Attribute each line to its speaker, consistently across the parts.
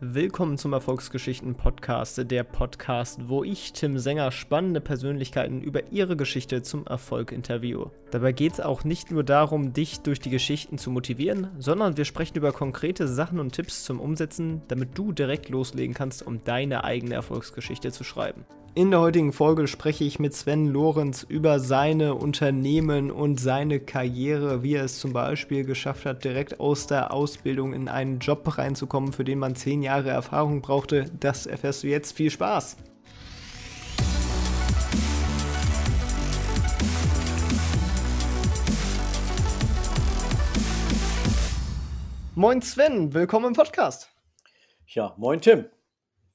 Speaker 1: Willkommen zum Erfolgsgeschichten Podcast, der Podcast, wo ich, Tim Sänger, spannende Persönlichkeiten über ihre Geschichte zum Erfolg interviewe. Dabei geht es auch nicht nur darum, dich durch die Geschichten zu motivieren, sondern wir sprechen über konkrete Sachen und Tipps zum Umsetzen, damit du direkt loslegen kannst, um deine eigene Erfolgsgeschichte zu schreiben. In der heutigen Folge spreche ich mit Sven Lorenz über seine Unternehmen und seine Karriere, wie er es zum Beispiel geschafft hat, direkt aus der Ausbildung in einen Job reinzukommen, für den man zehn Jahre Erfahrung brauchte. Das erfährst du jetzt. Viel Spaß! Moin Sven, willkommen im Podcast.
Speaker 2: Ja, moin Tim.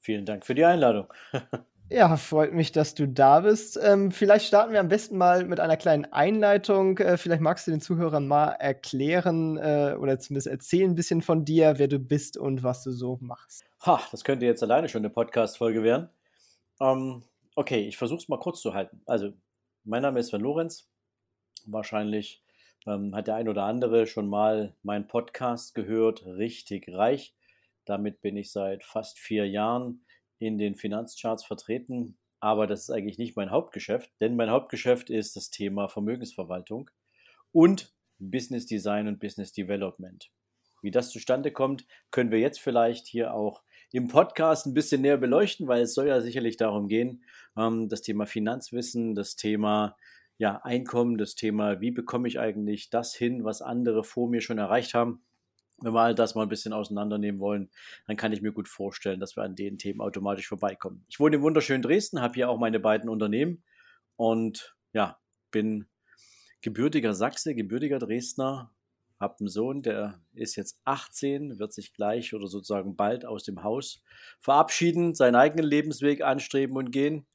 Speaker 2: Vielen Dank für die Einladung.
Speaker 1: Ja, freut mich, dass du da bist. Ähm, vielleicht starten wir am besten mal mit einer kleinen Einleitung. Äh, vielleicht magst du den Zuhörern mal erklären äh, oder zumindest erzählen ein bisschen von dir, wer du bist und was du so machst.
Speaker 2: Ha, das könnte jetzt alleine schon eine Podcast-Folge werden. Ähm, okay, ich versuche es mal kurz zu halten. Also, mein Name ist Sven Lorenz. Wahrscheinlich ähm, hat der ein oder andere schon mal meinen Podcast gehört, richtig reich. Damit bin ich seit fast vier Jahren in den Finanzcharts vertreten, aber das ist eigentlich nicht mein Hauptgeschäft, denn mein Hauptgeschäft ist das Thema Vermögensverwaltung und Business Design und Business Development. Wie das zustande kommt, können wir jetzt vielleicht hier auch im Podcast ein bisschen näher beleuchten, weil es soll ja sicherlich darum gehen, ähm, das Thema Finanzwissen, das Thema ja, Einkommen, das Thema, wie bekomme ich eigentlich das hin, was andere vor mir schon erreicht haben, wenn wir all das mal ein bisschen auseinandernehmen wollen, dann kann ich mir gut vorstellen, dass wir an den Themen automatisch vorbeikommen. Ich wohne im wunderschönen Dresden, habe hier auch meine beiden Unternehmen und ja, bin gebürtiger Sachse, gebürtiger Dresdner, habe einen Sohn, der ist jetzt 18, wird sich gleich oder sozusagen bald aus dem Haus verabschieden, seinen eigenen Lebensweg anstreben und gehen.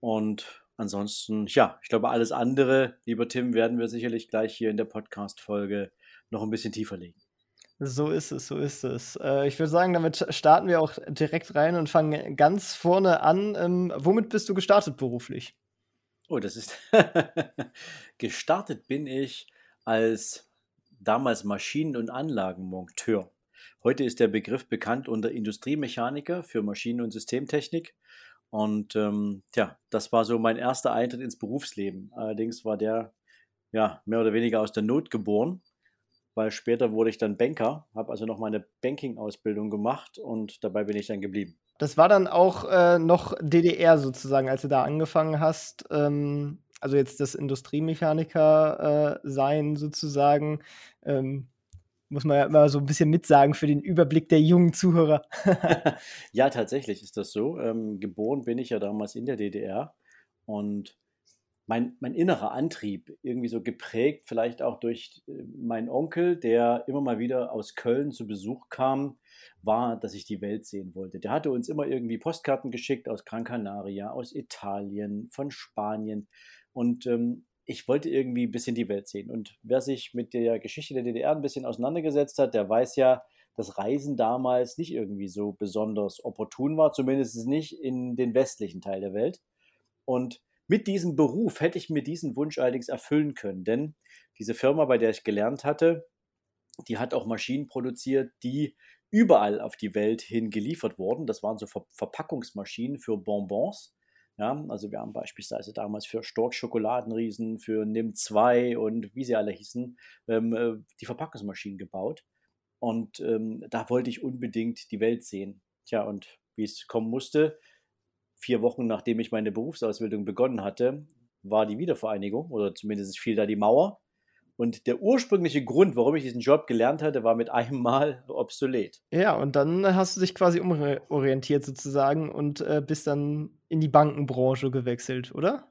Speaker 2: Und ansonsten, ja, ich glaube, alles andere, lieber Tim, werden wir sicherlich gleich hier in der Podcast-Folge noch ein bisschen tiefer legen.
Speaker 1: So ist es, so ist es. Äh, ich würde sagen, damit starten wir auch direkt rein und fangen ganz vorne an. Ähm, womit bist du gestartet beruflich?
Speaker 2: Oh, das ist. gestartet bin ich als damals Maschinen- und Anlagenmonteur. Heute ist der Begriff bekannt unter Industriemechaniker für Maschinen- und Systemtechnik. Und ähm, tja, das war so mein erster Eintritt ins Berufsleben. Allerdings war der ja mehr oder weniger aus der Not geboren weil später wurde ich dann Banker, habe also noch meine Banking-Ausbildung gemacht und dabei bin ich dann geblieben.
Speaker 1: Das war dann auch äh, noch DDR sozusagen, als du da angefangen hast. Ähm, also jetzt das Industriemechaniker äh, sein sozusagen. Ähm, muss man ja immer so ein bisschen mitsagen für den Überblick der jungen Zuhörer.
Speaker 2: ja, tatsächlich ist das so. Ähm, geboren bin ich ja damals in der DDR und mein, mein innerer Antrieb, irgendwie so geprägt, vielleicht auch durch äh, meinen Onkel, der immer mal wieder aus Köln zu Besuch kam, war, dass ich die Welt sehen wollte. Der hatte uns immer irgendwie Postkarten geschickt aus Gran Canaria, aus Italien, von Spanien. Und ähm, ich wollte irgendwie ein bisschen die Welt sehen. Und wer sich mit der Geschichte der DDR ein bisschen auseinandergesetzt hat, der weiß ja, dass Reisen damals nicht irgendwie so besonders opportun war, zumindest nicht in den westlichen Teil der Welt. Und mit diesem Beruf hätte ich mir diesen Wunsch allerdings erfüllen können, denn diese Firma, bei der ich gelernt hatte, die hat auch Maschinen produziert, die überall auf die Welt hin geliefert wurden. Das waren so Ver Verpackungsmaschinen für Bonbons. Ja, also wir haben beispielsweise damals für Stork Schokoladenriesen, für NIM 2 und wie sie alle hießen, ähm, äh, die Verpackungsmaschinen gebaut. Und ähm, da wollte ich unbedingt die Welt sehen. Tja, und wie es kommen musste, vier Wochen nachdem ich meine Berufsausbildung begonnen hatte, war die Wiedervereinigung oder zumindest fiel da die Mauer. Und der ursprüngliche Grund, warum ich diesen Job gelernt hatte, war mit einem Mal obsolet.
Speaker 1: Ja, und dann hast du dich quasi umorientiert sozusagen und äh, bist dann in die Bankenbranche gewechselt, oder?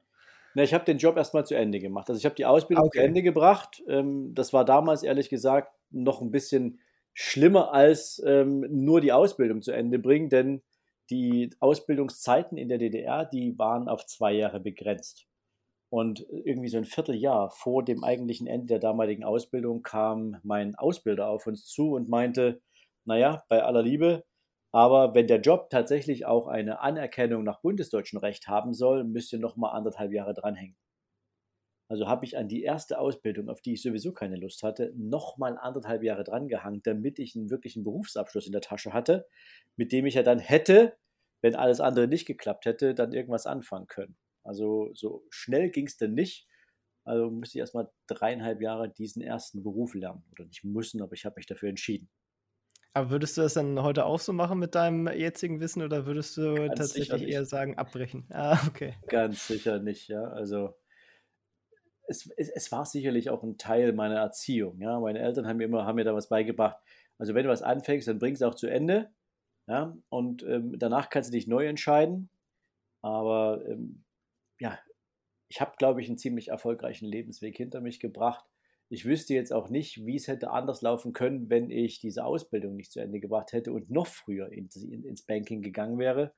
Speaker 2: Na, ich habe den Job erstmal zu Ende gemacht. Also ich habe die Ausbildung okay. zu Ende gebracht. Ähm, das war damals ehrlich gesagt noch ein bisschen schlimmer als ähm, nur die Ausbildung zu Ende bringen, denn die Ausbildungszeiten in der DDR, die waren auf zwei Jahre begrenzt. Und irgendwie so ein Vierteljahr vor dem eigentlichen Ende der damaligen Ausbildung kam mein Ausbilder auf uns zu und meinte, naja, bei aller Liebe, aber wenn der Job tatsächlich auch eine Anerkennung nach bundesdeutschem Recht haben soll, müsst ihr noch mal anderthalb Jahre dranhängen. Also habe ich an die erste Ausbildung, auf die ich sowieso keine Lust hatte, nochmal anderthalb Jahre drangehangen, damit ich einen wirklichen Berufsabschluss in der Tasche hatte, mit dem ich ja dann hätte, wenn alles andere nicht geklappt hätte, dann irgendwas anfangen können. Also so schnell ging es dann nicht. Also musste ich erstmal dreieinhalb Jahre diesen ersten Beruf lernen. Oder nicht müssen, aber ich habe mich dafür entschieden.
Speaker 1: Aber würdest du das dann heute auch so machen mit deinem jetzigen Wissen oder würdest du Ganz tatsächlich eher sagen, abbrechen?
Speaker 2: Ah, okay. Ganz sicher nicht, ja. Also es, es, es, war sicherlich auch ein Teil meiner Erziehung. Ja? Meine Eltern haben mir immer haben mir da was beigebracht. Also wenn du was anfängst, dann bring es auch zu Ende. Ja? Und ähm, danach kannst du dich neu entscheiden. Aber ähm, ja, ich habe, glaube ich, einen ziemlich erfolgreichen Lebensweg hinter mich gebracht. Ich wüsste jetzt auch nicht, wie es hätte anders laufen können, wenn ich diese Ausbildung nicht zu Ende gebracht hätte und noch früher ins Banking gegangen wäre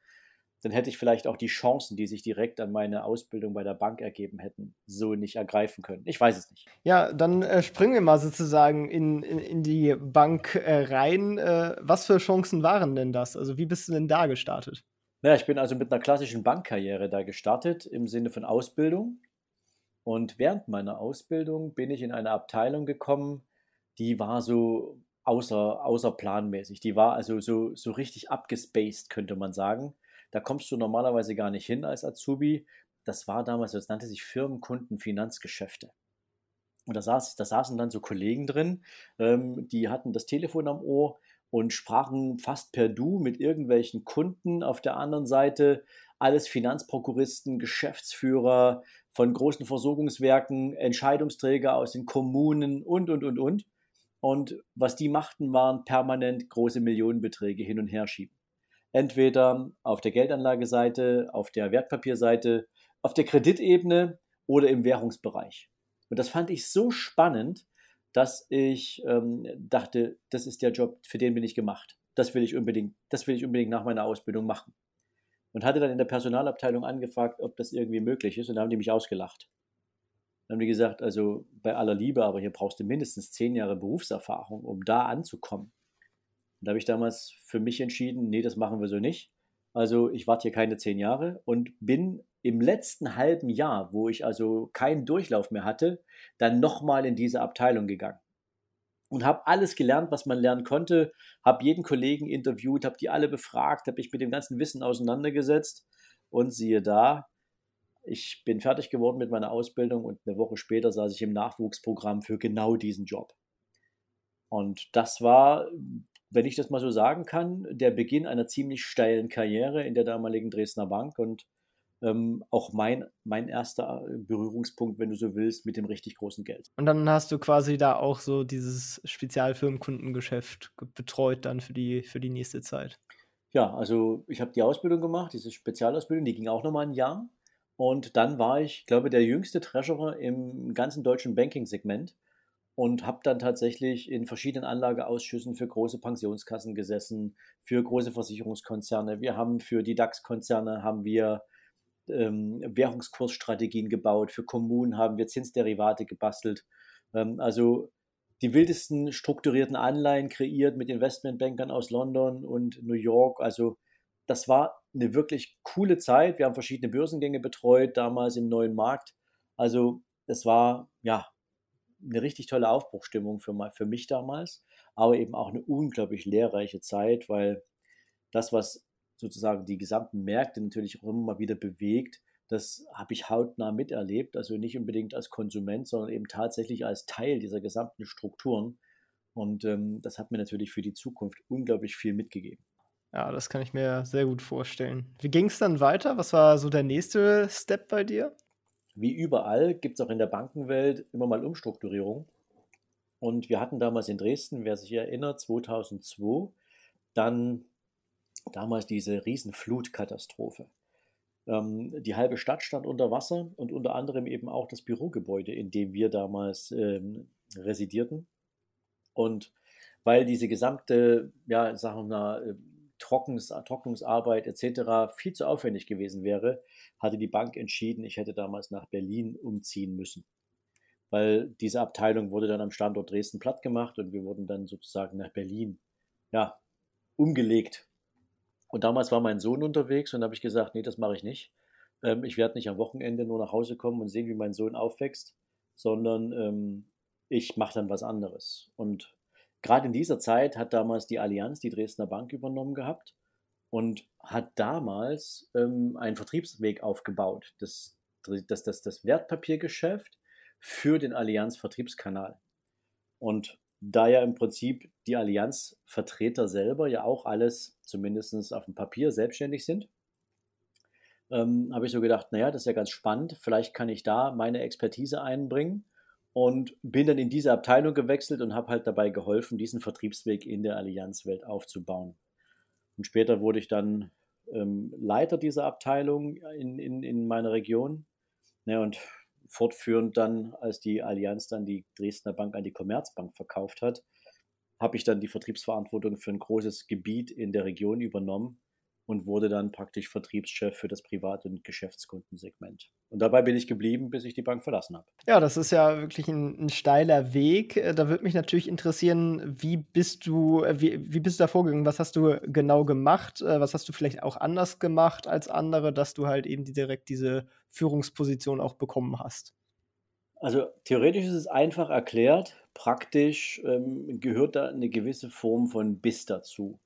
Speaker 2: dann hätte ich vielleicht auch die Chancen, die sich direkt an meine Ausbildung bei der Bank ergeben hätten, so nicht ergreifen können. Ich weiß es nicht.
Speaker 1: Ja, dann äh, springen wir mal sozusagen in, in, in die Bank äh, rein. Äh, was für Chancen waren denn das? Also wie bist du denn da gestartet?
Speaker 2: Naja, ich bin also mit einer klassischen Bankkarriere da gestartet im Sinne von Ausbildung. Und während meiner Ausbildung bin ich in eine Abteilung gekommen, die war so außer, außerplanmäßig. Die war also so, so richtig abgespaced, könnte man sagen. Da kommst du normalerweise gar nicht hin als Azubi. Das war damals, das nannte sich Firmenkunden Finanzgeschäfte. Und da, saß, da saßen dann so Kollegen drin, ähm, die hatten das Telefon am Ohr und sprachen fast per Du mit irgendwelchen Kunden auf der anderen Seite. Alles Finanzprokuristen, Geschäftsführer von großen Versorgungswerken, Entscheidungsträger aus den Kommunen und, und, und, und. Und was die machten, waren permanent große Millionenbeträge hin und her schieben. Entweder auf der Geldanlageseite, auf der Wertpapierseite, auf der Kreditebene oder im Währungsbereich. Und das fand ich so spannend, dass ich ähm, dachte, das ist der Job, für den bin ich gemacht. Das will ich unbedingt, das will ich unbedingt nach meiner Ausbildung machen. Und hatte dann in der Personalabteilung angefragt, ob das irgendwie möglich ist, und da haben die mich ausgelacht. Dann haben die gesagt, also bei aller Liebe, aber hier brauchst du mindestens zehn Jahre Berufserfahrung, um da anzukommen. Und da habe ich damals für mich entschieden, nee, das machen wir so nicht. Also ich warte hier keine zehn Jahre und bin im letzten halben Jahr, wo ich also keinen Durchlauf mehr hatte, dann nochmal in diese Abteilung gegangen. Und habe alles gelernt, was man lernen konnte, habe jeden Kollegen interviewt, habe die alle befragt, habe mich mit dem ganzen Wissen auseinandergesetzt und siehe da, ich bin fertig geworden mit meiner Ausbildung und eine Woche später saß ich im Nachwuchsprogramm für genau diesen Job. Und das war wenn ich das mal so sagen kann, der Beginn einer ziemlich steilen Karriere in der damaligen Dresdner Bank und ähm, auch mein, mein erster äh, Berührungspunkt, wenn du so willst, mit dem richtig großen Geld.
Speaker 1: Und dann hast du quasi da auch so dieses Spezialfirmenkundengeschäft betreut dann für die, für die nächste Zeit.
Speaker 2: Ja, also ich habe die Ausbildung gemacht, diese Spezialausbildung, die ging auch nochmal ein Jahr. Und dann war ich, glaube der jüngste Treasurer im ganzen deutschen Banking-Segment und habe dann tatsächlich in verschiedenen Anlageausschüssen für große Pensionskassen gesessen, für große Versicherungskonzerne. Wir haben für die DAX-Konzerne haben wir ähm, Währungskursstrategien gebaut, für Kommunen haben wir Zinsderivate gebastelt. Ähm, also die wildesten strukturierten Anleihen kreiert mit Investmentbankern aus London und New York. Also das war eine wirklich coole Zeit. Wir haben verschiedene Börsengänge betreut, damals im neuen Markt. Also es war ja eine richtig tolle Aufbruchstimmung für, für mich damals, aber eben auch eine unglaublich lehrreiche Zeit, weil das, was sozusagen die gesamten Märkte natürlich auch immer mal wieder bewegt, das habe ich hautnah miterlebt, also nicht unbedingt als Konsument, sondern eben tatsächlich als Teil dieser gesamten Strukturen. Und ähm, das hat mir natürlich für die Zukunft unglaublich viel mitgegeben.
Speaker 1: Ja, das kann ich mir sehr gut vorstellen. Wie ging es dann weiter? Was war so der nächste Step bei dir?
Speaker 2: wie überall gibt es auch in der Bankenwelt immer mal Umstrukturierung. Und wir hatten damals in Dresden, wer sich erinnert, 2002, dann damals diese Riesenflutkatastrophe. Ähm, die halbe Stadt stand unter Wasser und unter anderem eben auch das Bürogebäude, in dem wir damals ähm, residierten. Und weil diese gesamte, ja, sagen wir mal, Trockens, Trocknungsarbeit etc. viel zu aufwendig gewesen wäre, hatte die Bank entschieden, ich hätte damals nach Berlin umziehen müssen. Weil diese Abteilung wurde dann am Standort Dresden platt gemacht und wir wurden dann sozusagen nach Berlin ja, umgelegt. Und damals war mein Sohn unterwegs und habe ich gesagt, nee, das mache ich nicht. ähm, ich werde nicht am Wochenende nur nach Hause kommen und sehen, wie mein Sohn aufwächst, sondern ähm, ich mache dann was anderes. Und gerade in dieser Zeit hat damals die Allianz die Dresdner Bank übernommen gehabt und hat damals ähm, einen Vertriebsweg aufgebaut, das, das, das, das Wertpapiergeschäft für den Allianz-Vertriebskanal. Und da ja im Prinzip die Allianz-Vertreter selber ja auch alles, zumindest auf dem Papier, selbstständig sind, ähm, habe ich so gedacht, naja, das ist ja ganz spannend, vielleicht kann ich da meine Expertise einbringen und bin dann in diese Abteilung gewechselt und habe halt dabei geholfen, diesen Vertriebsweg in der Allianzwelt aufzubauen. Und später wurde ich dann ähm, Leiter dieser Abteilung in, in, in meiner Region. Ja, und fortführend dann, als die Allianz dann die Dresdner Bank an die Commerzbank verkauft hat, habe ich dann die Vertriebsverantwortung für ein großes Gebiet in der Region übernommen und wurde dann praktisch Vertriebschef für das Privat- und Geschäftskundensegment. Und dabei bin ich geblieben, bis ich die Bank verlassen habe.
Speaker 1: Ja, das ist ja wirklich ein, ein steiler Weg. Äh, da würde mich natürlich interessieren, wie bist du, äh, wie, wie bist du da vorgegangen? Was hast du genau gemacht? Äh, was hast du vielleicht auch anders gemacht als andere, dass du halt eben direkt diese Führungsposition auch bekommen hast?
Speaker 2: Also theoretisch ist es einfach erklärt, praktisch ähm, gehört da eine gewisse Form von Biss dazu.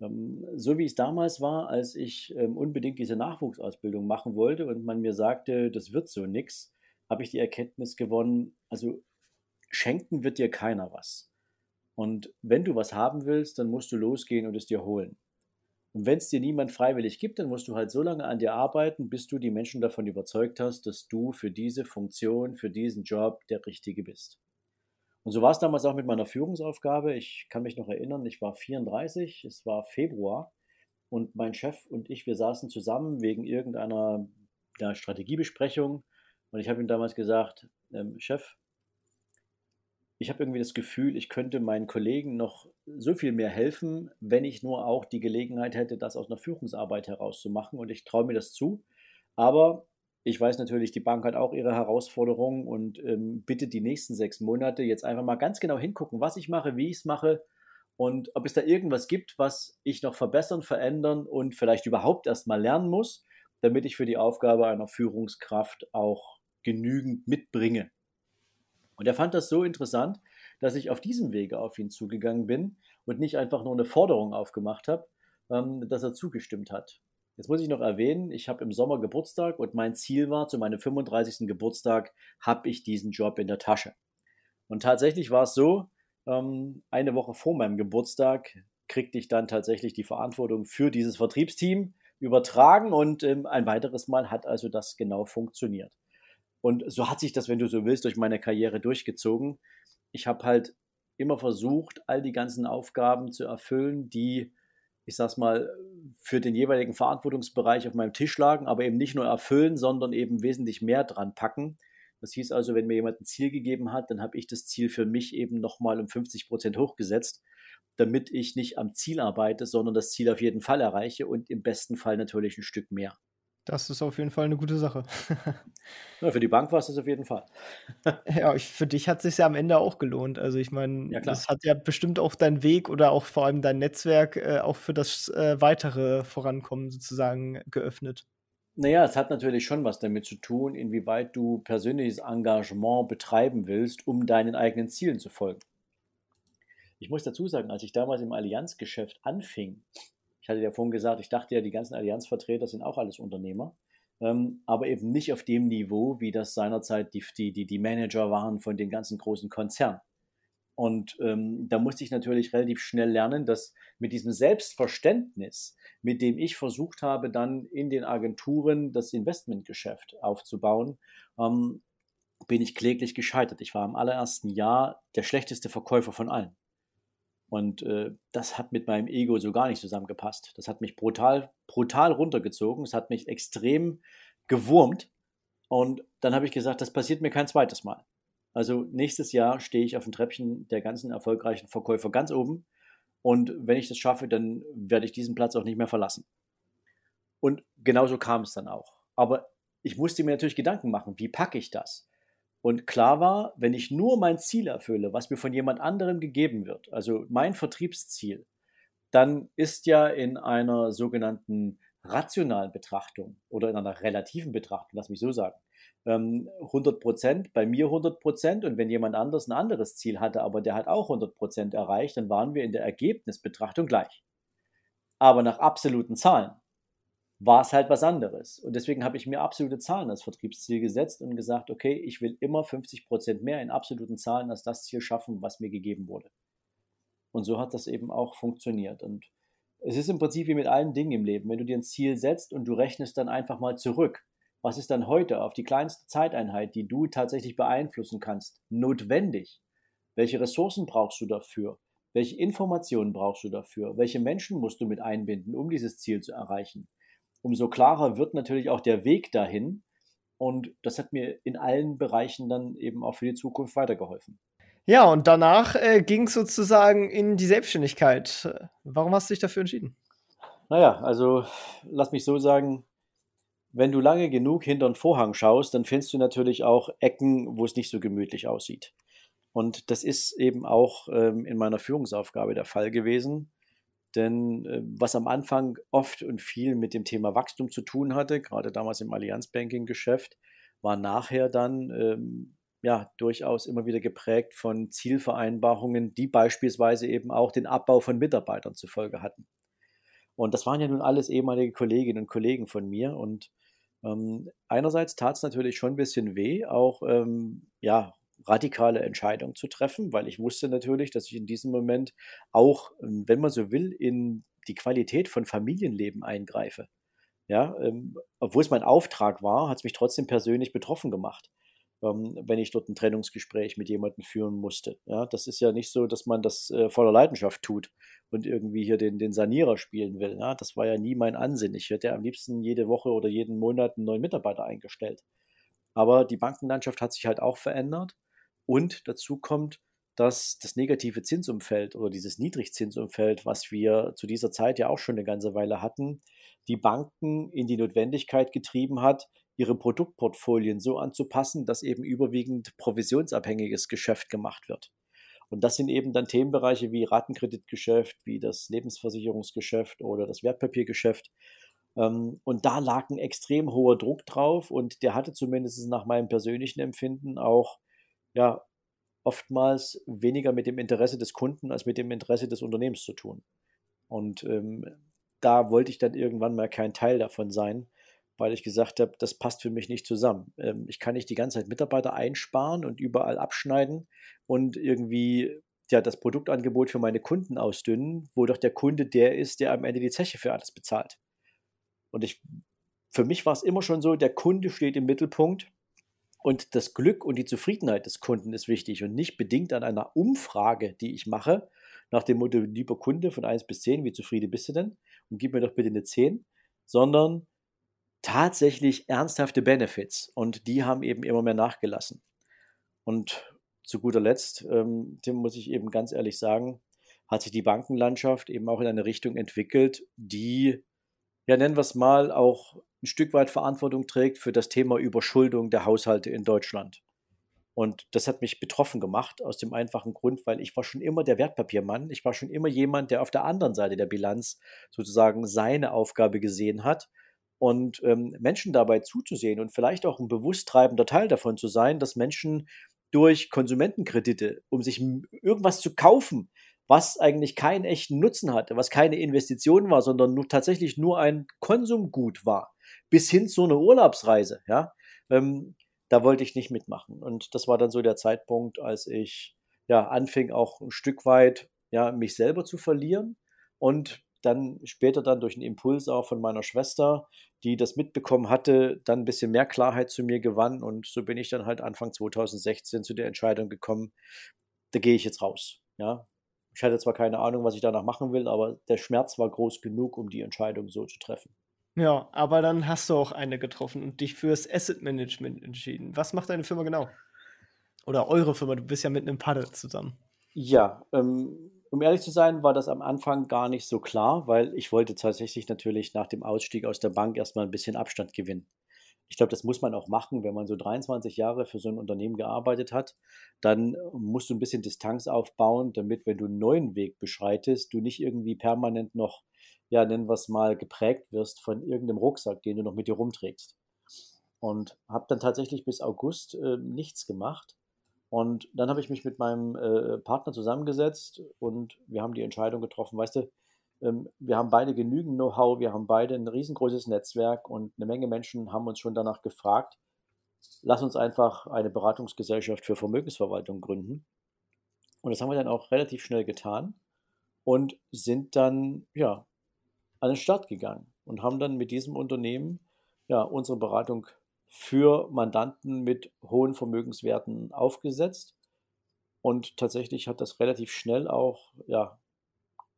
Speaker 2: Ähm, so wie es damals war, als ich ähm, unbedingt diese Nachwuchsausbildung machen wollte und man mir sagte, das wird so nix, habe ich die Erkenntnis gewonnen, also schenken wird dir keiner was. Und wenn du was haben willst, dann musst du losgehen und es dir holen. Und wenn es dir niemand freiwillig gibt, dann musst du halt so lange an dir arbeiten, bis du die Menschen davon überzeugt hast, dass du für diese Funktion, für diesen Job der Richtige bist. Und so war es damals auch mit meiner Führungsaufgabe. Ich kann mich noch erinnern, ich war 34, es war Februar und mein Chef und ich, wir saßen zusammen wegen irgendeiner ja, Strategiebesprechung und ich habe ihm damals gesagt, ähm, Chef, ich habe irgendwie das Gefühl, ich könnte meinen Kollegen noch so viel mehr helfen, wenn ich nur auch die Gelegenheit hätte, das aus einer Führungsarbeit herauszumachen und ich traue mir das zu. Aber ich weiß natürlich, die Bank hat auch ihre Herausforderungen und ähm, bitte die nächsten sechs Monate jetzt einfach mal ganz genau hingucken, was ich mache, wie ich es mache und ob es da irgendwas gibt, was ich noch verbessern, verändern und vielleicht überhaupt erst mal lernen muss, damit ich für die Aufgabe einer Führungskraft auch genügend mitbringe. Und er fand das so interessant, dass ich auf diesem Wege auf ihn zugegangen bin und nicht einfach nur eine Forderung aufgemacht habe, ähm, dass er zugestimmt hat. Jetzt muss ich noch erwähnen, ich habe im Sommer Geburtstag und mein Ziel war, zu meinem 35. Geburtstag habe ich diesen Job in der Tasche. Und tatsächlich war es so, ähm, eine Woche vor meinem Geburtstag kriegte ich dann tatsächlich die Verantwortung für dieses Vertriebsteam übertragen und ähm, ein weiteres Mal hat also das genau funktioniert. Und so hat sich das, wenn du so willst, durch meine Karriere durchgezogen. Ich habe halt immer versucht, all die ganzen Aufgaben zu erfüllen, die ich sag's mal, für den jeweiligen Verantwortungsbereich auf meinem Tisch lagen, aber eben nicht nur erfüllen, sondern eben wesentlich mehr dran packen. Das hieß also, wenn mir jemand ein Ziel gegeben hat, dann habe ich das Ziel für mich eben nochmal um 50 Prozent hochgesetzt, damit ich nicht am Ziel arbeite, sondern das Ziel auf jeden Fall erreiche und im besten Fall natürlich ein Stück mehr.
Speaker 1: Das ist auf jeden Fall eine gute Sache.
Speaker 2: ja, für die Bank war es das auf jeden Fall.
Speaker 1: ja, ich, für dich hat es sich ja am Ende auch gelohnt. Also ich meine, ja, das hat ja bestimmt auch dein Weg oder auch vor allem dein Netzwerk äh, auch für das äh, weitere Vorankommen sozusagen geöffnet.
Speaker 2: Naja, es hat natürlich schon was damit zu tun, inwieweit du persönliches Engagement betreiben willst, um deinen eigenen Zielen zu folgen. Ich muss dazu sagen, als ich damals im Allianzgeschäft anfing, hatte ja vorhin gesagt, ich dachte ja, die ganzen Allianzvertreter sind auch alles Unternehmer, ähm, aber eben nicht auf dem Niveau, wie das seinerzeit die, die, die Manager waren von den ganzen großen Konzernen. Und ähm, da musste ich natürlich relativ schnell lernen, dass mit diesem Selbstverständnis, mit dem ich versucht habe, dann in den Agenturen das Investmentgeschäft aufzubauen, ähm, bin ich kläglich gescheitert. Ich war im allerersten Jahr der schlechteste Verkäufer von allen. Und äh, das hat mit meinem Ego so gar nicht zusammengepasst. Das hat mich brutal, brutal runtergezogen. Es hat mich extrem gewurmt. Und dann habe ich gesagt, das passiert mir kein zweites Mal. Also nächstes Jahr stehe ich auf dem Treppchen der ganzen erfolgreichen Verkäufer ganz oben. Und wenn ich das schaffe, dann werde ich diesen Platz auch nicht mehr verlassen. Und genauso kam es dann auch. Aber ich musste mir natürlich Gedanken machen, wie packe ich das? Und klar war, wenn ich nur mein Ziel erfülle, was mir von jemand anderem gegeben wird, also mein Vertriebsziel, dann ist ja in einer sogenannten rationalen Betrachtung oder in einer relativen Betrachtung, lass mich so sagen, 100 ähm, Prozent, bei mir 100 Prozent und wenn jemand anders ein anderes Ziel hatte, aber der hat auch 100 Prozent erreicht, dann waren wir in der Ergebnisbetrachtung gleich. Aber nach absoluten Zahlen war es halt was anderes. Und deswegen habe ich mir absolute Zahlen als Vertriebsziel gesetzt und gesagt, okay, ich will immer 50 Prozent mehr in absoluten Zahlen als das Ziel schaffen, was mir gegeben wurde. Und so hat das eben auch funktioniert. Und es ist im Prinzip wie mit allen Dingen im Leben. Wenn du dir ein Ziel setzt und du rechnest dann einfach mal zurück, was ist dann heute auf die kleinste Zeiteinheit, die du tatsächlich beeinflussen kannst, notwendig? Welche Ressourcen brauchst du dafür? Welche Informationen brauchst du dafür? Welche Menschen musst du mit einbinden, um dieses Ziel zu erreichen? Umso klarer wird natürlich auch der Weg dahin. Und das hat mir in allen Bereichen dann eben auch für die Zukunft weitergeholfen.
Speaker 1: Ja, und danach äh, ging es sozusagen in die Selbstständigkeit. Warum hast du dich dafür entschieden?
Speaker 2: Naja, also lass mich so sagen, wenn du lange genug hinter den Vorhang schaust, dann findest du natürlich auch Ecken, wo es nicht so gemütlich aussieht. Und das ist eben auch ähm, in meiner Führungsaufgabe der Fall gewesen. Denn äh, was am Anfang oft und viel mit dem Thema Wachstum zu tun hatte, gerade damals im Allianzbanking-Geschäft, war nachher dann ähm, ja durchaus immer wieder geprägt von Zielvereinbarungen, die beispielsweise eben auch den Abbau von Mitarbeitern zur Folge hatten. Und das waren ja nun alles ehemalige Kolleginnen und Kollegen von mir. Und ähm, einerseits tat es natürlich schon ein bisschen weh, auch ähm, ja, radikale Entscheidungen zu treffen, weil ich wusste natürlich, dass ich in diesem Moment auch, ähm, wenn man so will, in die Qualität von Familienleben eingreife. Ja, ähm, obwohl es mein Auftrag war, hat es mich trotzdem persönlich betroffen gemacht ähm, wenn ich dort ein Trennungsgespräch mit jemandem führen musste. Ja, das ist ja nicht so, dass man das äh, voller Leidenschaft tut und irgendwie hier den, den Sanierer spielen will. Ja, das war ja nie mein Ansinn. Ich hätte am liebsten jede Woche oder jeden Monat einen neuen Mitarbeiter eingestellt. Aber die Bankenlandschaft hat sich halt auch verändert und dazu kommt, dass das negative Zinsumfeld oder dieses Niedrigzinsumfeld, was wir zu dieser Zeit ja auch schon eine ganze Weile hatten, die Banken in die Notwendigkeit getrieben hat, ihre Produktportfolien so anzupassen, dass eben überwiegend provisionsabhängiges Geschäft gemacht wird. Und das sind eben dann Themenbereiche wie Ratenkreditgeschäft, wie das Lebensversicherungsgeschäft oder das Wertpapiergeschäft. Ähm, und da lag ein extrem hoher Druck drauf und der hatte zumindest nach meinem persönlichen Empfinden auch ja, oftmals weniger mit dem Interesse des Kunden als mit dem Interesse des Unternehmens zu tun. Und ähm, da wollte ich dann irgendwann mal kein Teil davon sein weil ich gesagt habe, das passt für mich nicht zusammen. Ähm, ich kann nicht die ganze Zeit Mitarbeiter einsparen und überall abschneiden und irgendwie ja, das Produktangebot für meine Kunden ausdünnen, wo doch der Kunde der ist, der am Ende die Zeche für alles bezahlt. Und ich, für mich war es immer schon so, der Kunde steht im Mittelpunkt und das Glück und die Zufriedenheit des Kunden ist wichtig und nicht bedingt an einer Umfrage, die ich mache, nach dem Motto, lieber Kunde, von 1 bis 10, wie zufrieden bist du denn? Und gib mir doch bitte eine 10, sondern tatsächlich ernsthafte Benefits und die haben eben immer mehr nachgelassen. Und zu guter Letzt, ähm, Tim, muss ich eben ganz ehrlich sagen, hat sich die Bankenlandschaft eben auch in eine Richtung entwickelt, die, ja, nennen wir es mal, auch ein Stück weit Verantwortung trägt für das Thema Überschuldung der Haushalte in Deutschland. Und das hat mich betroffen gemacht, aus dem einfachen Grund, weil ich war schon immer der Wertpapiermann. Ich war schon immer jemand, der auf der anderen Seite der Bilanz sozusagen seine Aufgabe gesehen hat und ähm, Menschen dabei zuzusehen und vielleicht auch ein bewusst treibender Teil davon zu sein, dass Menschen durch Konsumentenkredite, um sich irgendwas zu kaufen, was eigentlich keinen echten Nutzen hatte, was keine Investition war, sondern nur, tatsächlich nur ein Konsumgut war, bis hin zu einer Urlaubsreise, ja, ähm, da wollte ich nicht mitmachen. Und das war dann so der Zeitpunkt, als ich ja anfing auch ein Stück weit ja mich selber zu verlieren und dann später dann durch einen Impuls auch von meiner Schwester, die das mitbekommen hatte, dann ein bisschen mehr Klarheit zu mir gewann und so bin ich dann halt Anfang 2016 zu der Entscheidung gekommen, da gehe ich jetzt raus. Ja, ich hatte zwar keine Ahnung, was ich danach machen will, aber der Schmerz war groß genug, um die Entscheidung so zu treffen.
Speaker 1: Ja, aber dann hast du auch eine getroffen und dich fürs Asset Management entschieden. Was macht deine Firma genau? Oder eure Firma? Du bist ja mit einem Paddel zusammen.
Speaker 2: Ja, ähm, um ehrlich zu sein, war das am Anfang gar nicht so klar, weil ich wollte tatsächlich natürlich nach dem Ausstieg aus der Bank erstmal ein bisschen Abstand gewinnen. Ich glaube, das muss man auch machen, wenn man so 23 Jahre für so ein Unternehmen gearbeitet hat. Dann musst du ein bisschen Distanz aufbauen, damit, wenn du einen neuen Weg beschreitest, du nicht irgendwie permanent noch, ja, nennen wir es mal, geprägt wirst von irgendeinem Rucksack, den du noch mit dir rumträgst. Und habe dann tatsächlich bis August äh, nichts gemacht. Und dann habe ich mich mit meinem äh, Partner zusammengesetzt und wir haben die Entscheidung getroffen, weißt du, wir haben beide genügend Know-how, wir haben beide ein riesengroßes Netzwerk und eine Menge Menschen haben uns schon danach gefragt, lass uns einfach eine Beratungsgesellschaft für Vermögensverwaltung gründen. Und das haben wir dann auch relativ schnell getan und sind dann ja an den Start gegangen und haben dann mit diesem Unternehmen ja unsere Beratung für Mandanten mit hohen Vermögenswerten aufgesetzt. Und tatsächlich hat das relativ schnell auch ja,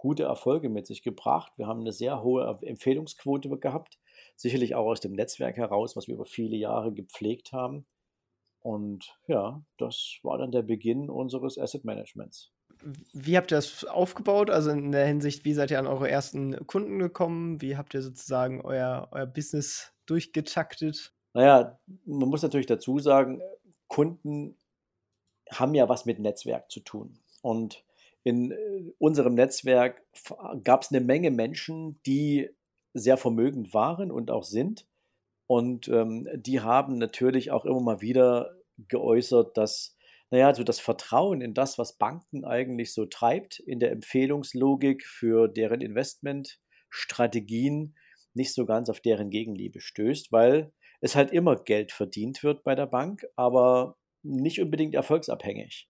Speaker 2: gute Erfolge mit sich gebracht. Wir haben eine sehr hohe Empfehlungsquote gehabt, sicherlich auch aus dem Netzwerk heraus, was wir über viele Jahre gepflegt haben. Und ja, das war dann der Beginn unseres Asset Managements.
Speaker 1: Wie habt ihr das aufgebaut? Also in der Hinsicht, wie seid ihr an eure ersten Kunden gekommen? Wie habt ihr sozusagen euer, euer Business durchgetaktet?
Speaker 2: Naja, man muss natürlich dazu sagen, Kunden haben ja was mit Netzwerk zu tun. Und in äh, unserem Netzwerk gab es eine Menge Menschen, die sehr vermögend waren und auch sind. Und ähm, die haben natürlich auch immer mal wieder geäußert, dass, naja, so das Vertrauen in das, was Banken eigentlich so treibt, in der Empfehlungslogik für deren Investmentstrategien, nicht so ganz auf deren Gegenliebe stößt, weil es halt immer Geld verdient wird bei der Bank, aber nicht unbedingt erfolgsabhängig.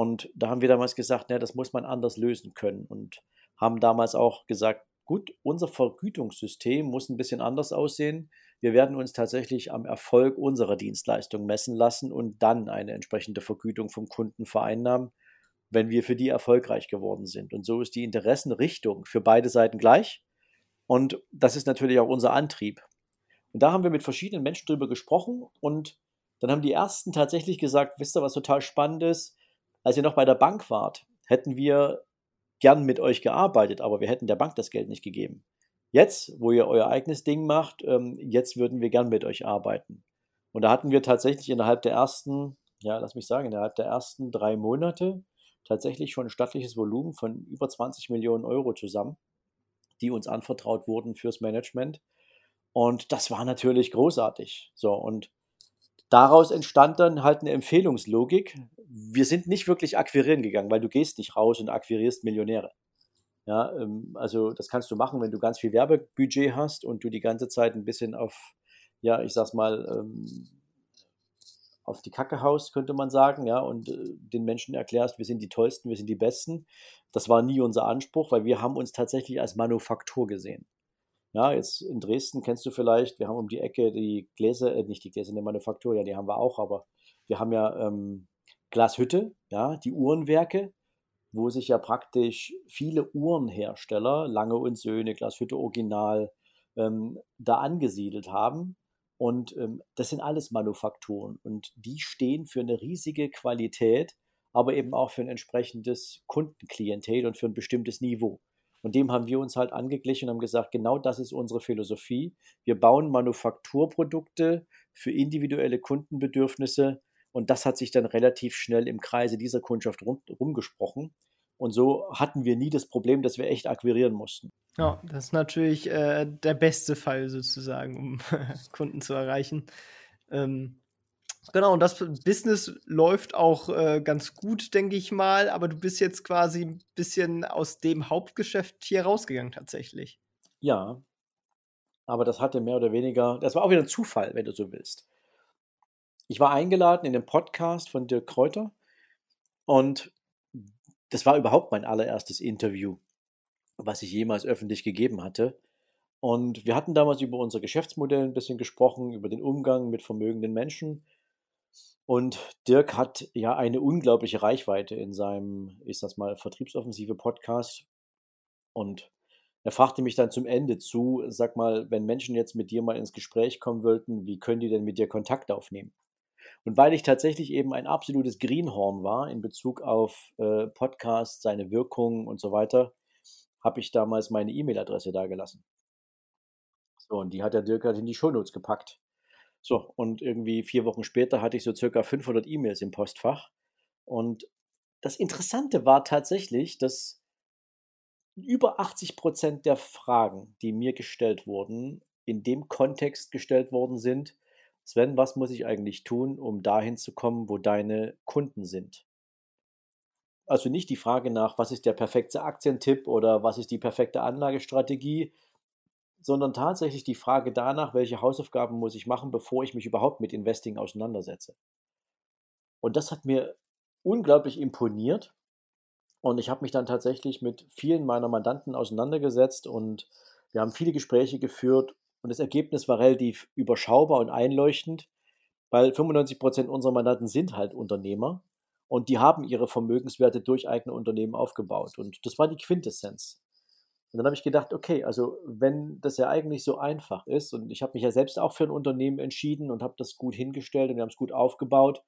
Speaker 2: Und da haben wir damals gesagt, ne, das muss man anders lösen können und haben damals auch gesagt, gut, unser Vergütungssystem muss ein bisschen anders aussehen. Wir werden uns tatsächlich am Erfolg unserer Dienstleistung messen lassen und dann eine entsprechende Vergütung vom Kunden vereinnahmen, wenn wir für die erfolgreich geworden sind. Und so ist die Interessenrichtung für beide Seiten gleich. Und das ist natürlich auch unser Antrieb. Und da haben wir mit verschiedenen Menschen drüber gesprochen und dann haben die ersten tatsächlich gesagt, wisst ihr, was total spannend ist? Als ihr noch bei der Bank wart, hätten wir gern mit euch gearbeitet, aber wir hätten der Bank das Geld nicht gegeben. Jetzt, wo ihr euer eigenes Ding macht, ähm, jetzt würden wir gern mit euch arbeiten. Und da hatten wir tatsächlich innerhalb der ersten, ja, lass mich sagen, innerhalb der ersten drei Monate tatsächlich schon ein stattliches Volumen von über 20 Millionen Euro zusammen, die uns anvertraut wurden fürs Management. Und das war natürlich großartig. So, und daraus entstand dann halt eine Empfehlungslogik. Wir sind nicht wirklich akquirieren gegangen, weil du gehst nicht raus und akquirierst Millionäre. Ja, ähm, also das kannst du machen, wenn du ganz viel Werbebudget hast und du die ganze Zeit ein bisschen auf, ja, ich sag's mal, ähm, auf die Kacke haust, könnte man sagen, ja, und äh, den Menschen erklärst, wir sind die Tollsten, wir sind die Besten. Das war nie unser Anspruch, weil wir haben uns tatsächlich als Manufaktur gesehen. Ja, jetzt in Dresden kennst du vielleicht, wir haben um die Ecke die Gläser, äh, nicht die Gläser in der Manufaktur, ja, die haben wir auch, aber wir haben ja ähm, Glashütte, ja, die Uhrenwerke, wo sich ja praktisch viele Uhrenhersteller, Lange und Söhne, Glashütte Original, ähm, da angesiedelt haben. Und ähm, das sind alles Manufakturen und die stehen für eine riesige Qualität, aber eben auch für ein entsprechendes Kundenklientel und für ein bestimmtes Niveau. Und dem haben wir uns halt angeglichen und haben gesagt, genau das ist unsere Philosophie. Wir bauen Manufakturprodukte für individuelle Kundenbedürfnisse und das hat sich dann relativ schnell im Kreise dieser Kundschaft rum, rumgesprochen. Und so hatten wir nie das Problem, dass wir echt akquirieren mussten.
Speaker 1: Ja, das ist natürlich äh, der beste Fall sozusagen, um Kunden zu erreichen. Ähm, Genau, und das Business läuft auch äh, ganz gut, denke ich mal, aber du bist jetzt quasi ein bisschen aus dem Hauptgeschäft hier rausgegangen tatsächlich.
Speaker 2: Ja, aber das hatte mehr oder weniger, das war auch wieder ein Zufall, wenn du so willst. Ich war eingeladen in den Podcast von Dirk Kräuter und das war überhaupt mein allererstes Interview, was ich jemals öffentlich gegeben hatte. Und wir hatten damals über unser Geschäftsmodell ein bisschen gesprochen, über den Umgang mit vermögenden Menschen und Dirk hat ja eine unglaubliche Reichweite in seinem, ich sag's mal, Vertriebsoffensive Podcast. Und er fragte mich dann zum Ende zu, sag mal, wenn Menschen jetzt mit dir mal ins Gespräch kommen wollten, wie können die denn mit dir Kontakt aufnehmen? Und weil ich tatsächlich eben ein absolutes Greenhorn war in Bezug auf äh, Podcasts, seine Wirkungen und so weiter, habe ich damals meine E-Mail-Adresse da gelassen. So, und die hat der Dirk halt in die Shownotes gepackt. So, und irgendwie vier Wochen später hatte ich so circa 500 E-Mails im Postfach. Und das Interessante war tatsächlich, dass über 80 Prozent der Fragen, die mir gestellt wurden, in dem Kontext gestellt worden sind, Sven, was muss ich eigentlich tun, um dahin zu kommen, wo deine Kunden sind? Also nicht die Frage nach, was ist der perfekte Aktientipp oder was ist die perfekte Anlagestrategie, sondern tatsächlich die Frage danach, welche Hausaufgaben muss ich machen, bevor ich mich überhaupt mit Investing auseinandersetze. Und das hat mir unglaublich imponiert. Und ich habe mich dann tatsächlich mit vielen meiner Mandanten auseinandergesetzt und wir haben viele Gespräche geführt und das Ergebnis war relativ überschaubar und einleuchtend, weil 95 Prozent unserer Mandanten sind halt Unternehmer und die haben ihre Vermögenswerte durch eigene Unternehmen aufgebaut. Und das war die Quintessenz. Und dann habe ich gedacht, okay, also wenn das ja eigentlich so einfach ist und ich habe mich ja selbst auch für ein Unternehmen entschieden und habe das gut hingestellt und wir haben es gut aufgebaut,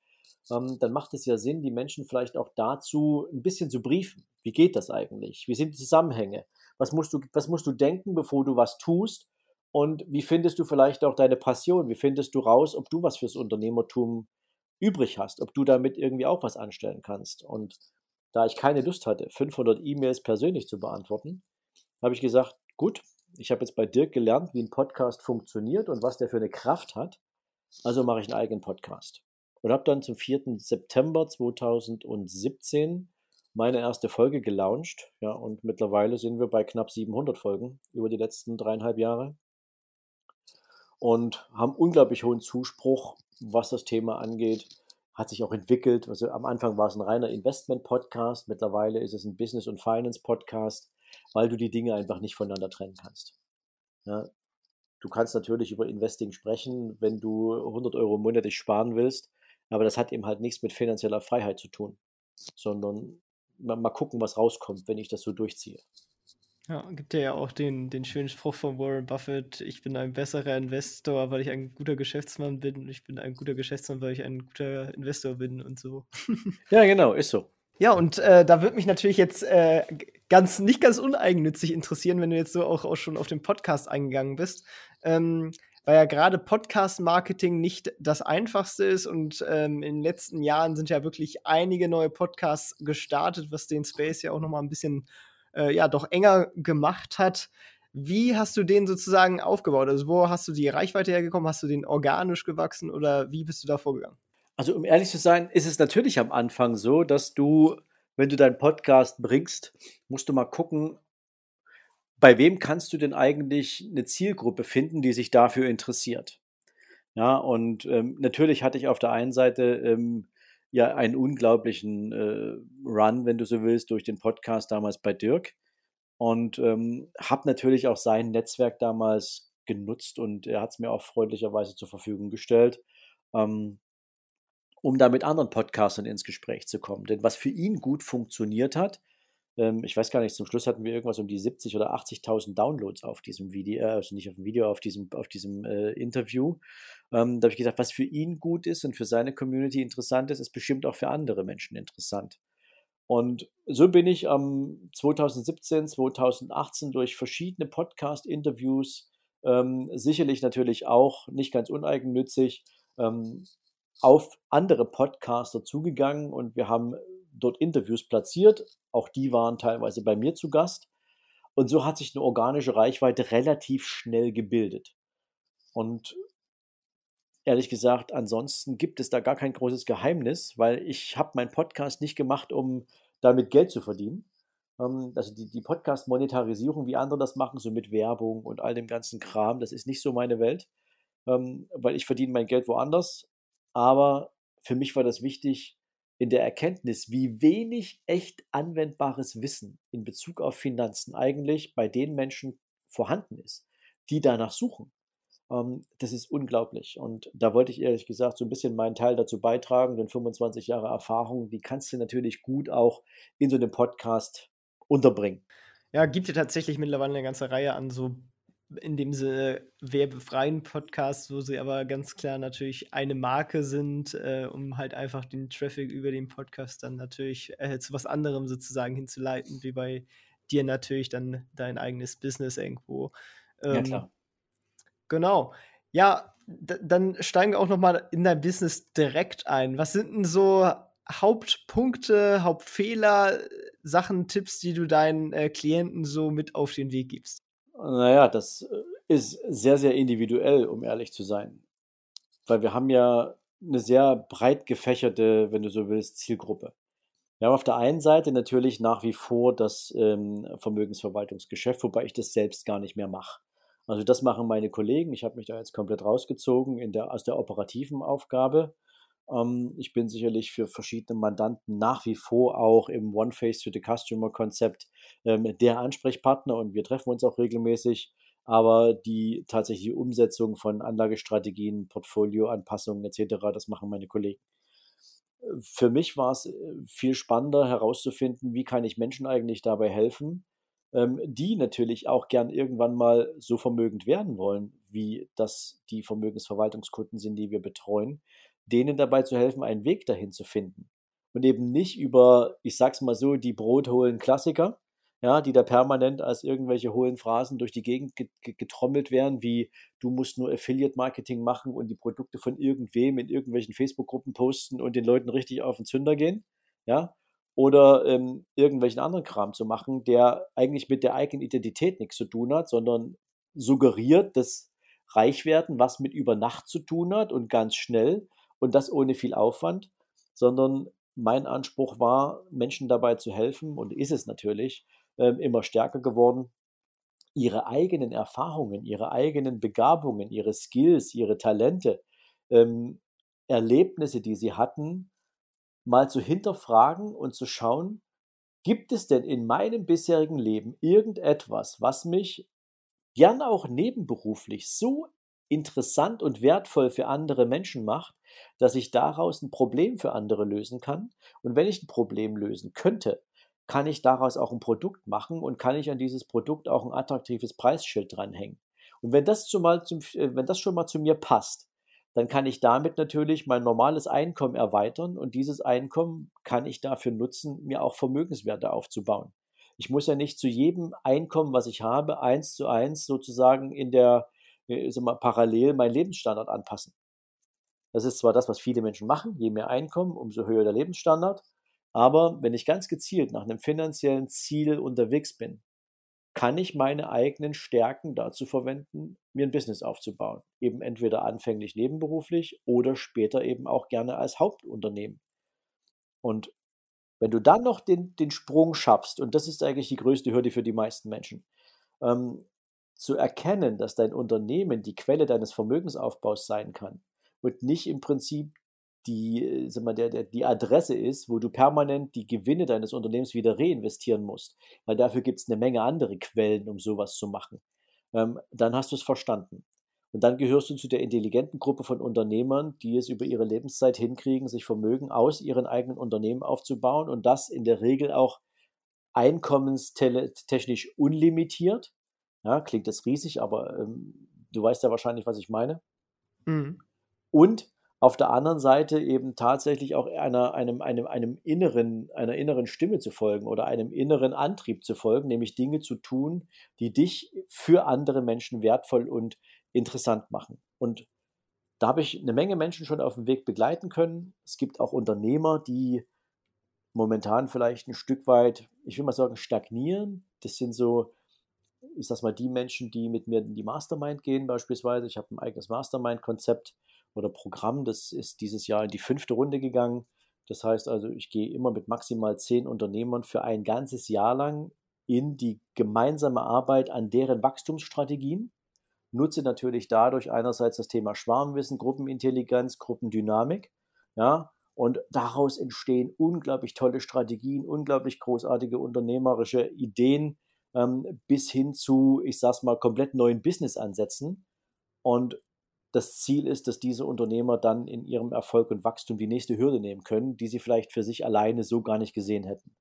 Speaker 2: ähm, dann macht es ja Sinn, die Menschen vielleicht auch dazu ein bisschen zu briefen. Wie geht das eigentlich? Wie sind die Zusammenhänge? Was musst du, was musst du denken, bevor du was tust? Und wie findest du vielleicht auch deine Passion? Wie findest du raus, ob du was fürs Unternehmertum übrig hast, ob du damit irgendwie auch was anstellen kannst? Und da ich keine Lust hatte, 500 E-Mails persönlich zu beantworten, habe ich gesagt, gut, ich habe jetzt bei Dirk gelernt, wie ein Podcast funktioniert und was der für eine Kraft hat. Also mache ich einen eigenen Podcast. Und habe dann zum 4. September 2017 meine erste Folge gelauncht. Ja, und mittlerweile sind wir bei knapp 700 Folgen über die letzten dreieinhalb Jahre. Und haben unglaublich hohen Zuspruch, was das Thema angeht. Hat sich auch entwickelt. Also am Anfang war es ein reiner Investment-Podcast. Mittlerweile ist es ein Business- und Finance-Podcast weil du die Dinge einfach nicht voneinander trennen kannst. Ja, du kannst natürlich über Investing sprechen, wenn du 100 Euro monatlich sparen willst, aber das hat eben halt nichts mit finanzieller Freiheit zu tun, sondern mal, mal gucken, was rauskommt, wenn ich das so durchziehe.
Speaker 1: Ja, gibt ja auch den, den schönen Spruch von Warren Buffett, ich bin ein besserer Investor, weil ich ein guter Geschäftsmann bin und ich bin ein guter Geschäftsmann, weil ich ein guter Investor bin und so.
Speaker 2: ja, genau, ist so.
Speaker 1: Ja, und äh, da würde mich natürlich jetzt äh, ganz, nicht ganz uneigennützig interessieren, wenn du jetzt so auch, auch schon auf den Podcast eingegangen bist. Ähm, weil ja gerade Podcast-Marketing nicht das einfachste ist und ähm, in den letzten Jahren sind ja wirklich einige neue Podcasts gestartet, was den Space ja auch noch mal ein bisschen äh, ja doch enger gemacht hat. Wie hast du den sozusagen aufgebaut? Also wo hast du die Reichweite hergekommen? Hast du den organisch gewachsen oder wie bist du da vorgegangen?
Speaker 2: Also um ehrlich zu sein, ist es natürlich am Anfang so, dass du, wenn du deinen Podcast bringst, musst du mal gucken, bei wem kannst du denn eigentlich eine Zielgruppe finden, die sich dafür interessiert. Ja, und ähm, natürlich hatte ich auf der einen Seite ähm, ja einen unglaublichen äh, Run, wenn du so willst, durch den Podcast damals bei Dirk und ähm, habe natürlich auch sein Netzwerk damals genutzt und er hat es mir auch freundlicherweise zur Verfügung gestellt. Ähm, um da mit anderen Podcastern ins Gespräch zu kommen. Denn was für ihn gut funktioniert hat, ähm, ich weiß gar nicht, zum Schluss hatten wir irgendwas um die 70 oder 80.000 Downloads auf diesem Video, äh, also nicht auf dem Video, auf diesem, auf diesem äh, Interview. Ähm, da habe ich gesagt, was für ihn gut ist und für seine Community interessant ist, ist bestimmt auch für andere Menschen interessant. Und so bin ich am 2017, 2018 durch verschiedene Podcast-Interviews, ähm, sicherlich natürlich auch nicht ganz uneigennützig, ähm, auf andere Podcaster zugegangen und wir haben dort Interviews platziert. Auch die waren teilweise bei mir zu Gast. Und so hat sich eine organische Reichweite relativ schnell gebildet. Und ehrlich gesagt, ansonsten gibt es da gar kein großes Geheimnis, weil ich habe meinen Podcast nicht gemacht, um damit Geld zu verdienen. Ähm, also die, die Podcast-Monetarisierung, wie andere das machen, so mit Werbung und all dem ganzen Kram, das ist nicht so meine Welt, ähm, weil ich verdiene mein Geld woanders aber für mich war das wichtig in der Erkenntnis, wie wenig echt anwendbares Wissen in Bezug auf Finanzen eigentlich bei den Menschen vorhanden ist, die danach suchen. Ähm, das ist unglaublich. Und da wollte ich ehrlich gesagt so ein bisschen meinen Teil dazu beitragen, denn 25 Jahre Erfahrung, die kannst du natürlich gut auch in so einem Podcast unterbringen.
Speaker 1: Ja, gibt ja tatsächlich mittlerweile eine ganze Reihe an so in dem Sinne werbefreien Podcast, wo sie aber ganz klar natürlich eine Marke sind, äh, um halt einfach den Traffic über den Podcast dann natürlich äh, zu was anderem sozusagen hinzuleiten, wie bei dir natürlich dann dein eigenes Business irgendwo.
Speaker 2: Ähm, ja, klar.
Speaker 1: Genau. Ja, dann steigen wir auch noch mal in dein Business direkt ein. Was sind denn so Hauptpunkte, Hauptfehler, Sachen, Tipps, die du deinen äh, Klienten so mit auf den Weg gibst?
Speaker 2: Naja, das äh, ist sehr, sehr individuell, um ehrlich zu sein. Weil wir haben ja eine sehr breit gefächerte, wenn du so willst, Zielgruppe. Wir haben auf der einen Seite natürlich nach wie vor das ähm, Vermögensverwaltungsgeschäft, wobei ich das selbst gar nicht mehr mache. Also das machen meine Kollegen. Ich habe mich da jetzt komplett rausgezogen der, aus der operativen Aufgabe. Ähm, ich bin sicherlich für verschiedene Mandanten nach wie vor auch im One Face to the Customer Konzept ähm, der Ansprechpartner und wir treffen uns auch regelmäßig. Aber die tatsächliche Umsetzung von Anlagestrategien, Portfolioanpassungen etc., das machen meine Kollegen. Für mich war es äh, viel spannender herauszufinden, wie kann ich Menschen eigentlich dabei helfen, ähm, die natürlich auch gern irgendwann mal so vermögend werden wollen, wie das die Vermögensverwaltungskunden sind, die wir betreuen, denen dabei zu helfen, einen Weg dahin zu finden. Und eben nicht über, ich sag's mal so, die brothohlen Klassiker, ja, die da permanent als irgendwelche hohlen Phrasen durch die Gegend getrommelt werden, wie du musst nur Affiliate-Marketing machen und die Produkte von irgendwem in irgendwelchen Facebook-Gruppen posten und den Leuten richtig auf den Zünder gehen, ja, oder ähm, irgendwelchen anderen Kram zu machen, der eigentlich mit der eigenen Identität nichts zu tun hat, sondern suggeriert, dass Reichwerden was mit über Nacht zu tun hat und ganz schnell und das ohne viel Aufwand, sondern mein Anspruch war, Menschen dabei zu helfen und ist es natürlich ähm, immer stärker geworden, ihre eigenen Erfahrungen, ihre eigenen Begabungen, ihre Skills, ihre Talente, ähm, Erlebnisse, die sie hatten, mal zu hinterfragen und zu schauen, gibt es denn in meinem bisherigen Leben irgendetwas, was mich gern auch nebenberuflich so interessant und wertvoll für andere Menschen macht, dass ich daraus ein Problem für andere lösen kann. Und wenn ich ein Problem lösen könnte, kann ich daraus auch ein Produkt machen und kann ich an dieses Produkt auch ein attraktives Preisschild dranhängen. Und wenn das, schon mal zum, äh, wenn das schon mal zu mir passt, dann kann ich damit natürlich mein normales Einkommen erweitern und dieses Einkommen kann ich dafür nutzen, mir auch Vermögenswerte aufzubauen. Ich muss ja nicht zu jedem Einkommen, was ich habe, eins zu eins sozusagen in der, äh, sag mal, parallel meinen Lebensstandard anpassen. Das ist zwar das, was viele Menschen machen, je mehr Einkommen, umso höher der Lebensstandard. Aber wenn ich ganz gezielt nach einem finanziellen Ziel unterwegs bin, kann ich meine eigenen Stärken dazu verwenden, mir ein Business aufzubauen. Eben entweder anfänglich nebenberuflich oder später eben auch gerne als Hauptunternehmen. Und wenn du dann noch den, den Sprung schaffst, und das ist eigentlich die größte Hürde für die meisten Menschen, ähm, zu erkennen, dass dein Unternehmen die Quelle deines Vermögensaufbaus sein kann und nicht im Prinzip die, äh, sag mal, der, der, die Adresse ist, wo du permanent die Gewinne deines Unternehmens wieder reinvestieren musst, weil dafür gibt es eine Menge andere Quellen, um sowas zu machen, ähm, dann hast du es verstanden. Und dann gehörst du zu der intelligenten Gruppe von Unternehmern, die es über ihre Lebenszeit hinkriegen, sich Vermögen aus ihren eigenen Unternehmen aufzubauen und das in der Regel auch einkommenstechnisch unlimitiert. Ja, klingt das riesig, aber ähm, du weißt ja wahrscheinlich, was ich meine. Mhm. Und auf der anderen Seite eben tatsächlich auch einer, einem, einem, einem inneren, einer inneren Stimme zu folgen oder einem inneren Antrieb zu folgen, nämlich Dinge zu tun, die dich für andere Menschen wertvoll und interessant machen. Und da habe ich eine Menge Menschen schon auf dem Weg begleiten können. Es gibt auch Unternehmer, die momentan vielleicht ein Stück weit, ich will mal sagen, stagnieren. Das sind so, ich sag mal, die Menschen, die mit mir in die Mastermind gehen, beispielsweise. Ich habe ein eigenes Mastermind-Konzept oder Programm. Das ist dieses Jahr in die fünfte Runde gegangen. Das heißt also, ich gehe immer mit maximal zehn Unternehmern für ein ganzes Jahr lang in die gemeinsame Arbeit an deren Wachstumsstrategien. Nutze natürlich dadurch einerseits das Thema Schwarmwissen, Gruppenintelligenz, Gruppendynamik. Ja, und daraus entstehen unglaublich tolle Strategien, unglaublich großartige unternehmerische Ideen ähm, bis hin zu, ich sag's mal, komplett neuen Businessansätzen. Und das Ziel ist, dass diese Unternehmer dann in ihrem Erfolg und Wachstum die nächste Hürde nehmen können, die sie vielleicht für sich alleine so gar nicht gesehen hätten.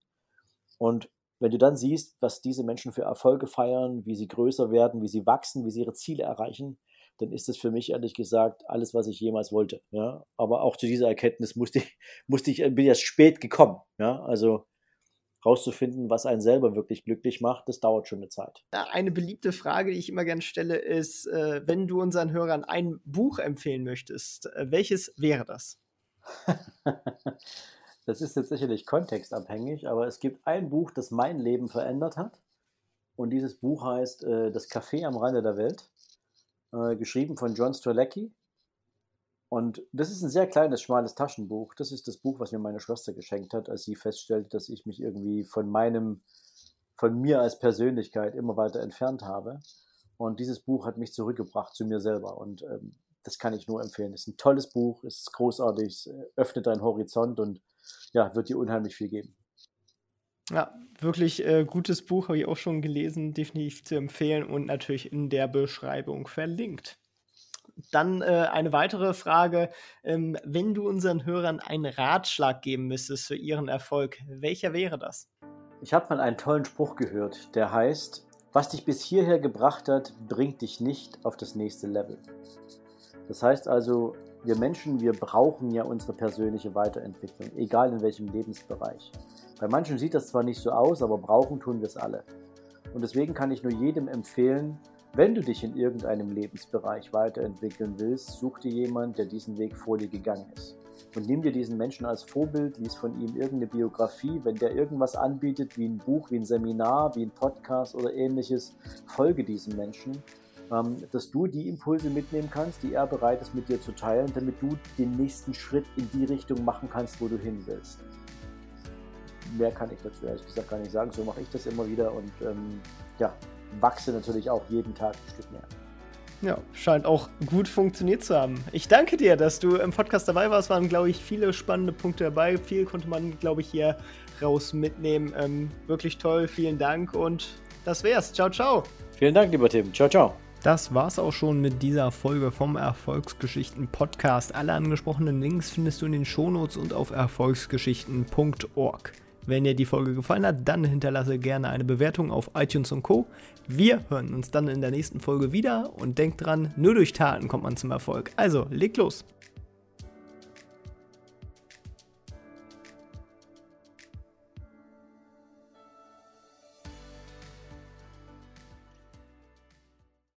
Speaker 2: Und wenn du dann siehst, was diese Menschen für Erfolge feiern, wie sie größer werden, wie sie wachsen, wie sie ihre Ziele erreichen, dann ist das für mich ehrlich gesagt alles, was ich jemals wollte. Ja? Aber auch zu dieser Erkenntnis musste ich, musste ich, bin ich erst spät gekommen. Ja? Also rauszufinden, was einen selber wirklich glücklich macht, das dauert schon eine Zeit.
Speaker 1: Eine beliebte Frage, die ich immer gerne stelle, ist, äh, wenn du unseren Hörern ein Buch empfehlen möchtest, äh, welches wäre das?
Speaker 2: das ist jetzt sicherlich kontextabhängig, aber es gibt ein Buch, das mein Leben verändert hat. Und dieses Buch heißt äh, Das Café am Rande der Welt, geschrieben von John Strzelecki. Und das ist ein sehr kleines, schmales Taschenbuch. Das ist das Buch, was mir meine Schwester geschenkt hat, als sie feststellte, dass ich mich irgendwie von meinem, von mir als Persönlichkeit immer weiter entfernt habe. Und dieses Buch hat mich zurückgebracht zu mir selber. Und ähm, das kann ich nur empfehlen. Es ist ein tolles Buch, es ist großartig, es öffnet deinen Horizont und ja, wird dir unheimlich viel geben.
Speaker 1: Ja, wirklich äh, gutes Buch, habe ich auch schon gelesen, definitiv zu empfehlen und natürlich in der Beschreibung verlinkt. Dann äh, eine weitere Frage. Ähm, wenn du unseren Hörern einen Ratschlag geben müsstest für ihren Erfolg, welcher wäre das?
Speaker 2: Ich habe mal einen tollen Spruch gehört, der heißt, was dich bis hierher gebracht hat, bringt dich nicht auf das nächste Level. Das heißt also, wir Menschen, wir brauchen ja unsere persönliche Weiterentwicklung, egal in welchem Lebensbereich. Bei manchen sieht das zwar nicht so aus, aber brauchen tun wir es alle. Und deswegen kann ich nur jedem empfehlen, wenn du dich in irgendeinem Lebensbereich weiterentwickeln willst, such dir jemanden, der diesen Weg vor dir gegangen ist. Und nimm dir diesen Menschen als Vorbild, lies von ihm irgendeine Biografie. Wenn der irgendwas anbietet, wie ein Buch, wie ein Seminar, wie ein Podcast oder ähnliches, folge diesem Menschen, ähm, dass du die Impulse mitnehmen kannst, die er bereit ist mit dir zu teilen, damit du den nächsten Schritt in die Richtung machen kannst, wo du hin willst. Mehr kann ich dazu ehrlich gesagt gar nicht sagen. So mache ich das immer wieder und ähm, ja, wachse natürlich auch jeden Tag ein Stück mehr.
Speaker 1: Ja, scheint auch gut funktioniert zu haben. Ich danke dir, dass du im Podcast dabei warst. Waren, glaube ich, viele spannende Punkte dabei. Viel konnte man, glaube ich, hier raus mitnehmen. Ähm, wirklich toll. Vielen Dank und das wär's. Ciao, ciao.
Speaker 2: Vielen Dank, lieber Tim. Ciao, ciao.
Speaker 1: Das war's auch schon mit dieser Folge vom Erfolgsgeschichten Podcast. Alle angesprochenen Links findest du in den Shownotes und auf erfolgsgeschichten.org. Wenn dir die Folge gefallen hat, dann hinterlasse gerne eine Bewertung auf iTunes und Co. Wir hören uns dann in der nächsten Folge wieder und denk dran, nur durch Taten kommt man zum Erfolg. Also, leg los!